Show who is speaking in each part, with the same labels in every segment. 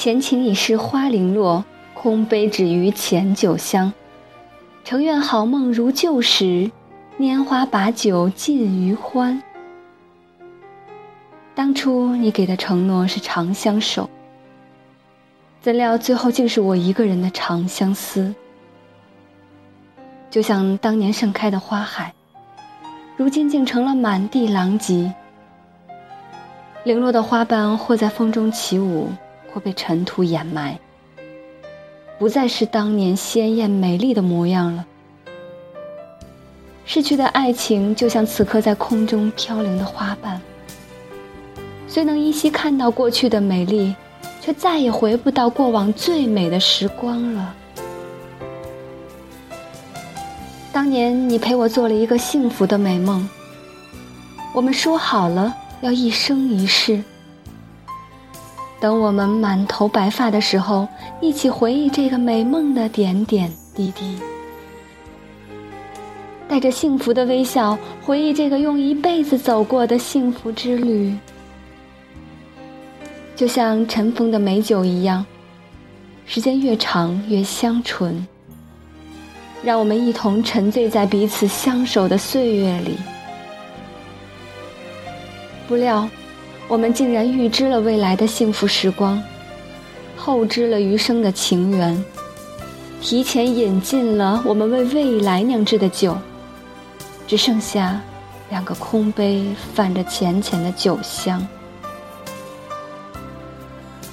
Speaker 1: 前情已是花零落，空杯只余前酒香。诚愿好梦如旧时，拈花把酒尽余欢。当初你给的承诺是长相守，怎料最后竟是我一个人的长相思。就像当年盛开的花海，如今竟成了满地狼藉。零落的花瓣或在风中起舞，或被尘土掩埋，不再是当年鲜艳美丽的模样了。逝去的爱情，就像此刻在空中飘零的花瓣。虽能依稀看到过去的美丽，却再也回不到过往最美的时光了。当年你陪我做了一个幸福的美梦，我们说好了要一生一世。等我们满头白发的时候，一起回忆这个美梦的点点滴滴，带着幸福的微笑回忆这个用一辈子走过的幸福之旅。就像尘封的美酒一样，时间越长越香醇。让我们一同沉醉在彼此相守的岁月里。不料，我们竟然预知了未来的幸福时光，后知了余生的情缘，提前饮尽了我们为未来酿制的酒，只剩下两个空杯，泛着浅浅的酒香。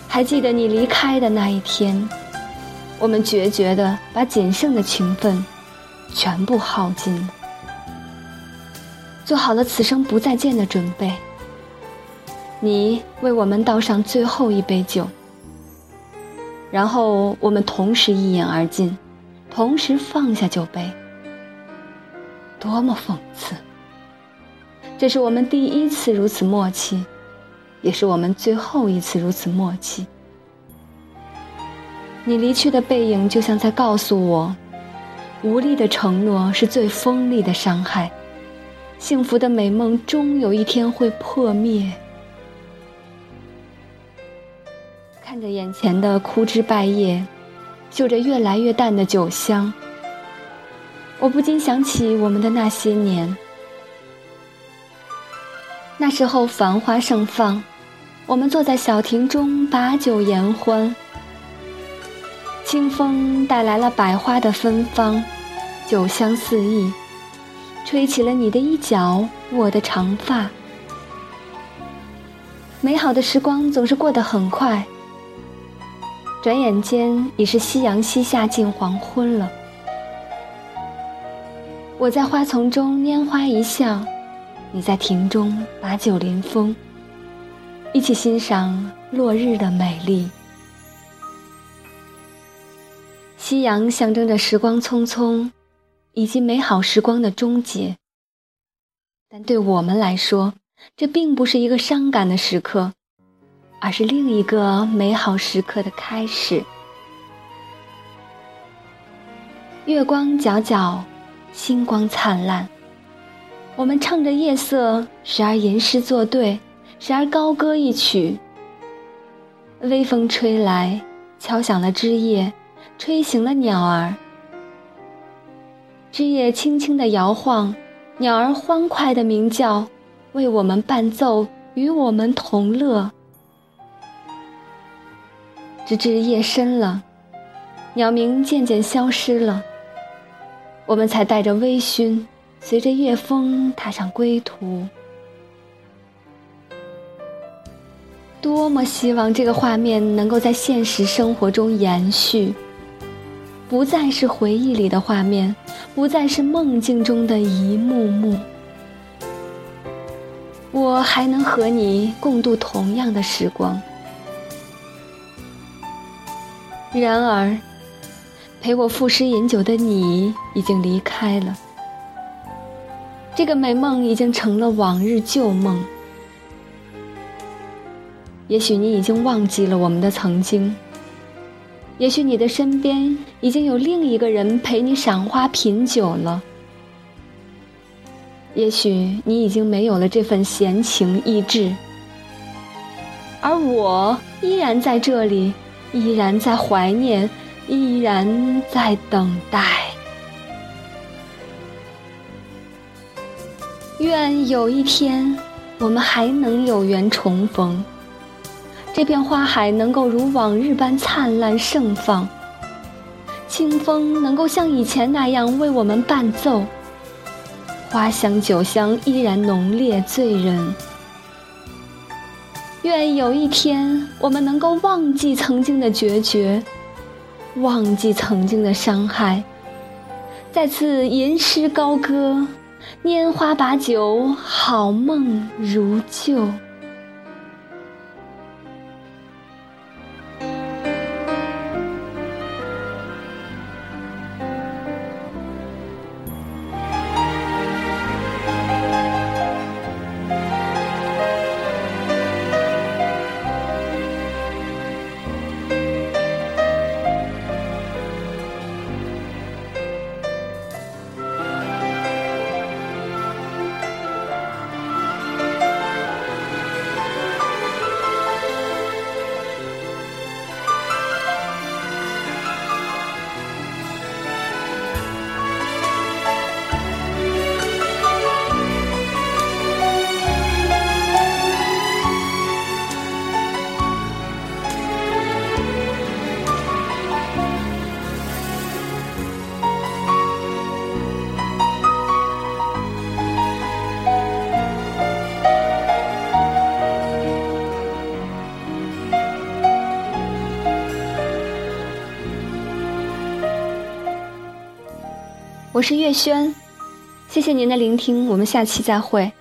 Speaker 1: 还记得你离开的那一天，我们决绝地把仅剩的情分全部耗尽，做好了此生不再见的准备。你为我们倒上最后一杯酒，然后我们同时一饮而尽，同时放下酒杯。多么讽刺！这是我们第一次如此默契。也是我们最后一次如此默契。你离去的背影，就像在告诉我，无力的承诺是最锋利的伤害，幸福的美梦终有一天会破灭。看着眼前的枯枝败叶，嗅着越来越淡的酒香，我不禁想起我们的那些年。那时候繁花盛放，我们坐在小亭中把酒言欢。清风带来了百花的芬芳，酒香四溢，吹起了你的衣角，我的长发。美好的时光总是过得很快，转眼间已是夕阳西下，近黄昏了。我在花丛中拈花一笑。你在亭中把酒临风，一起欣赏落日的美丽。夕阳象征着时光匆匆，以及美好时光的终结。但对我们来说，这并不是一个伤感的时刻，而是另一个美好时刻的开始。月光皎皎，星光灿烂。我们唱着夜色，时而吟诗作对，时而高歌一曲。微风吹来，敲响了枝叶，吹醒了鸟儿。枝叶轻轻地摇晃，鸟儿欢快地鸣叫，为我们伴奏，与我们同乐。直至夜深了，鸟鸣渐渐消失了，我们才带着微醺。随着夜风踏上归途，多么希望这个画面能够在现实生活中延续，不再是回忆里的画面，不再是梦境中的一幕幕。我还能和你共度同样的时光。然而，陪我赋诗饮酒的你已经离开了。这个美梦已经成了往日旧梦。也许你已经忘记了我们的曾经。也许你的身边已经有另一个人陪你赏花品酒了。也许你已经没有了这份闲情逸致，而我依然在这里，依然在怀念，依然在等待。愿有一天，我们还能有缘重逢，这片花海能够如往日般灿烂盛放，清风能够像以前那样为我们伴奏，花香酒香依然浓烈醉人。愿有一天，我们能够忘记曾经的决绝，忘记曾经的伤害，再次吟诗高歌，拈花把酒，好梦如旧。我是月轩，谢谢您的聆听，我们下期再会。